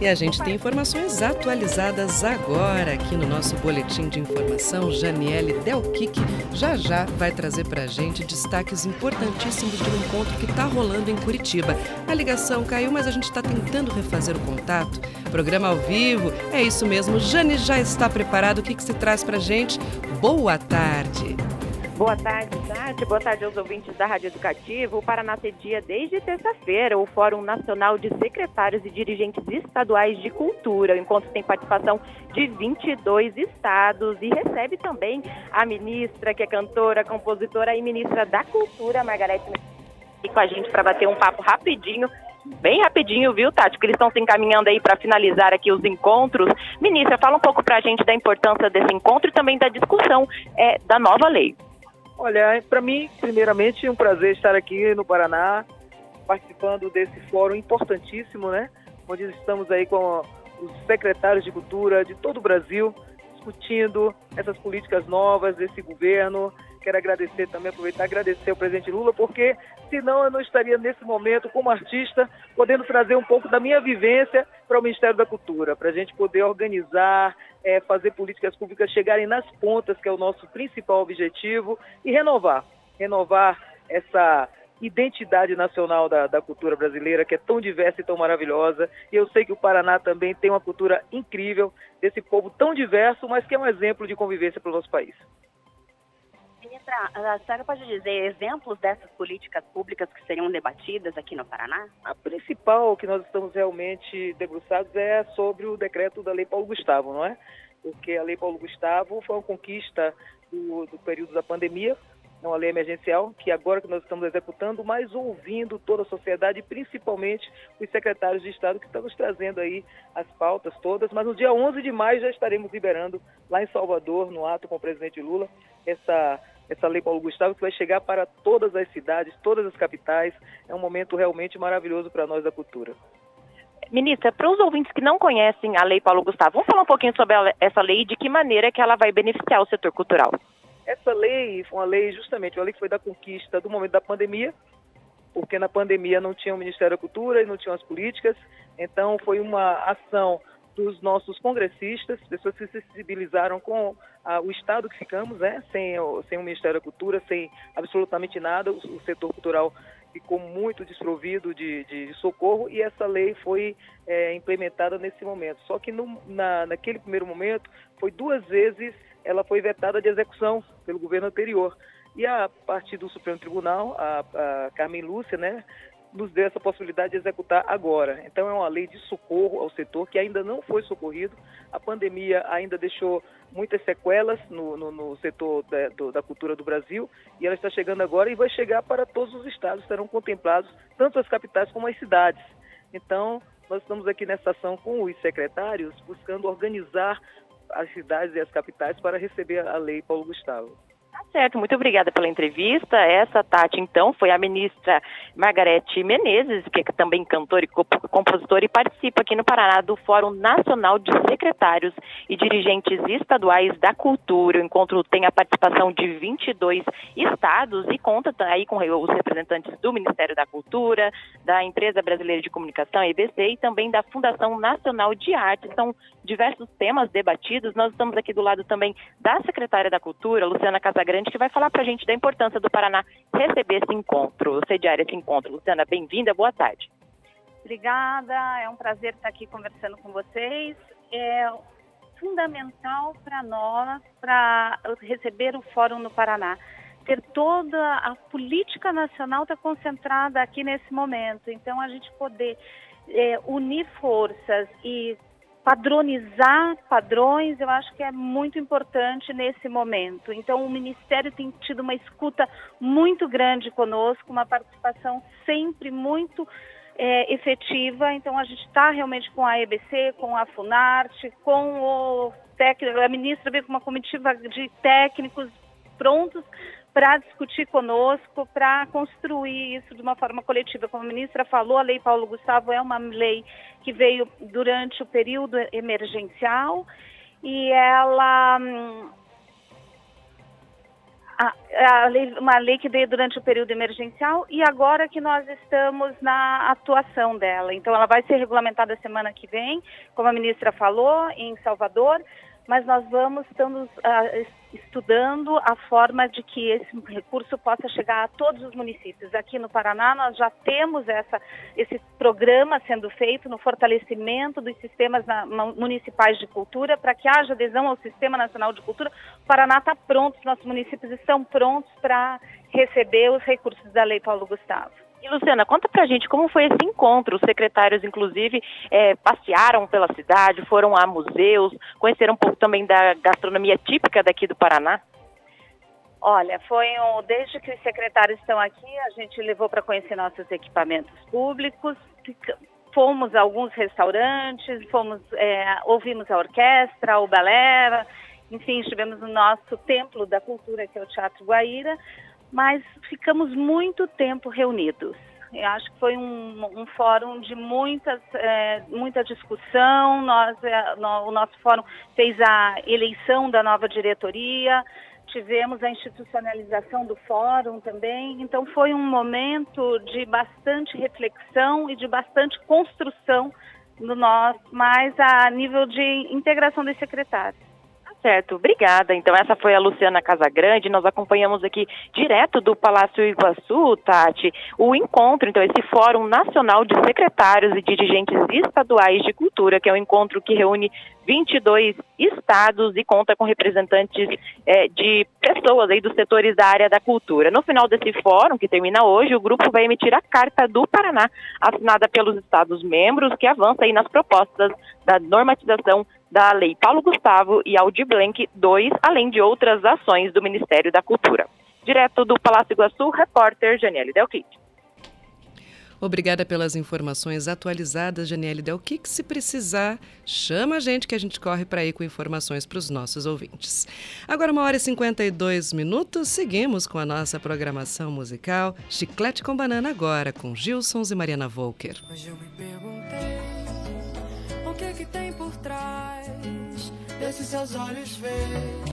E a gente tem informações atualizadas agora aqui no nosso boletim de informação. Janiele Delquic já já vai trazer para a gente destaques importantíssimos de um encontro que está rolando em Curitiba. A ligação caiu, mas a gente está tentando refazer o contato. Programa ao vivo, é isso mesmo. Jane já está preparado. O que, que se traz para a gente? Boa tarde. Boa tarde, Tati. Boa tarde aos ouvintes da Rádio Educativa. O Paraná cedia desde terça-feira o Fórum Nacional de Secretários e Dirigentes Estaduais de Cultura. O encontro tem participação de 22 estados e recebe também a ministra, que é cantora, compositora e ministra da Cultura, Margarete e com a gente para bater um papo rapidinho bem rapidinho, viu, Tati? Porque eles estão se encaminhando aí para finalizar aqui os encontros. Ministra, fala um pouco para a gente da importância desse encontro e também da discussão é, da nova lei. Olha, para mim, primeiramente, é um prazer estar aqui no Paraná, participando desse fórum importantíssimo, né? Onde estamos aí com os secretários de cultura de todo o Brasil, discutindo essas políticas novas desse governo, quero agradecer também, aproveitar e agradecer ao presidente Lula, porque senão eu não estaria nesse momento como artista, podendo trazer um pouco da minha vivência para o Ministério da Cultura, para a gente poder organizar, é, fazer políticas públicas chegarem nas pontas, que é o nosso principal objetivo, e renovar, renovar essa identidade nacional da, da, cultura brasileira, que é tão diversa e tão maravilhosa. E eu sei que o Paraná também tem uma cultura incrível, desse povo tão diverso, mas que é um exemplo de convivência para o nosso país. Ministra, a senhora pode dizer exemplos dessas políticas públicas que seriam debatidas aqui no Paraná? A principal que nós estamos realmente debruçados é sobre o decreto da Lei Paulo Gustavo, não é? Porque a Lei Paulo Gustavo foi uma conquista do, do período da pandemia, uma lei emergencial que agora que nós estamos executando, mas ouvindo toda a sociedade, principalmente os secretários de Estado que estamos trazendo aí as pautas todas, mas no dia 11 de maio já estaremos liberando lá em Salvador, no ato com o presidente Lula, essa essa lei Paulo Gustavo que vai chegar para todas as cidades, todas as capitais. É um momento realmente maravilhoso para nós da cultura. Ministra, para os ouvintes que não conhecem a Lei Paulo Gustavo, vamos falar um pouquinho sobre essa lei e de que maneira que ela vai beneficiar o setor cultural. Essa lei foi uma lei, justamente, uma lei que foi da conquista do momento da pandemia, porque na pandemia não tinha o Ministério da Cultura e não tinham as políticas, então foi uma ação dos nossos congressistas, pessoas que se sensibilizaram com o estado que ficamos, né, sem, o, sem o Ministério da Cultura, sem absolutamente nada, o, o setor cultural ficou muito desprovido de, de, socorro e essa lei foi é, implementada nesse momento. Só que no, na, naquele primeiro momento foi duas vezes ela foi vetada de execução pelo governo anterior. E a partir do Supremo Tribunal, a, a Carmen Lúcia, né, nos dê essa possibilidade de executar agora. Então é uma lei de socorro ao setor que ainda não foi socorrido. A pandemia ainda deixou muitas sequelas no, no, no setor da, do, da, cultura do Brasil e ela está chegando agora e vai chegar para todos os estados, serão contemplados tanto as capitais como as cidades. Então nós estamos aqui nessa ação com os secretários buscando organizar as cidades e as capitais para receber a lei Paulo Gustavo. Tá certo, muito obrigada pela entrevista. Essa, Tati, então, foi a ministra Margarete Menezes, que é também cantora e compositora e participa aqui no Paraná do Fórum Nacional de Secretários e Dirigentes Estaduais da Cultura. O encontro tem a participação de 22 estados e conta aí com os representantes do Ministério da Cultura, da Empresa Brasileira de Comunicação, EBC, e também da Fundação Nacional de Arte. São diversos temas debatidos. Nós estamos aqui do lado também da secretária da Cultura, Luciana Casagrande, Grande, que vai falar para a gente da importância do Paraná receber esse encontro, sediar esse encontro. Luciana, bem-vinda, boa tarde. Obrigada, é um prazer estar aqui conversando com vocês. É fundamental para nós, para receber o Fórum no Paraná. Ter toda a política nacional está concentrada aqui nesse momento. Então, a gente poder é, unir forças e padronizar padrões, eu acho que é muito importante nesse momento. Então, o Ministério tem tido uma escuta muito grande conosco, uma participação sempre muito é, efetiva. Então, a gente está realmente com a EBC, com a Funarte, com o técnico, a ministra veio com uma comitiva de técnicos prontos para discutir conosco, para construir isso de uma forma coletiva. Como a ministra falou, a Lei Paulo Gustavo é uma lei que veio durante o período emergencial e ela hum, a, a lei, uma lei que veio durante o período emergencial e agora que nós estamos na atuação dela. Então, ela vai ser regulamentada semana que vem, como a ministra falou, em Salvador, mas nós vamos estamos uh, estudando a forma de que esse recurso possa chegar a todos os municípios. Aqui no Paraná nós já temos essa, esse programa sendo feito no fortalecimento dos sistemas na, municipais de cultura para que haja adesão ao Sistema Nacional de Cultura. O Paraná está pronto, os nossos municípios estão prontos para receber os recursos da Lei Paulo Gustavo. E Luciana, conta pra gente como foi esse encontro. Os secretários, inclusive, é, passearam pela cidade, foram a museus, conheceram um pouco também da gastronomia típica daqui do Paraná. Olha, foi um, desde que os secretários estão aqui, a gente levou para conhecer nossos equipamentos públicos, fomos a alguns restaurantes, fomos, é, ouvimos a orquestra, o balé, enfim, estivemos no nosso templo da cultura, que é o Teatro Guaíra, mas ficamos muito tempo reunidos. Eu acho que foi um, um fórum de muitas, é, muita discussão. Nós, é, no, o nosso fórum fez a eleição da nova diretoria, tivemos a institucionalização do fórum também. Então, foi um momento de bastante reflexão e de bastante construção no nosso, mais a nível de integração dos secretários. Certo, obrigada. Então, essa foi a Luciana Casagrande. Nós acompanhamos aqui direto do Palácio Iguaçu, Tati, o encontro, então, esse Fórum Nacional de Secretários e Dirigentes Estaduais de Cultura, que é um encontro que reúne 22 estados e conta com representantes é, de pessoas aí dos setores da área da cultura. No final desse fórum, que termina hoje, o grupo vai emitir a Carta do Paraná, assinada pelos estados-membros, que avança aí nas propostas da normatização da Lei Paulo Gustavo e Aldir Blanc II, além de outras ações do Ministério da Cultura. Direto do Palácio Iguaçu, repórter Janiele Delquic. Obrigada pelas informações atualizadas, Janiele Delquic. Se precisar, chama a gente que a gente corre para aí com informações para os nossos ouvintes. Agora, uma hora e 52 minutos, seguimos com a nossa programação musical Chiclete com Banana agora, com Gilsons e Mariana Volker. Hoje eu me perguntei o que, que tem por trás desses seus olhos verdes.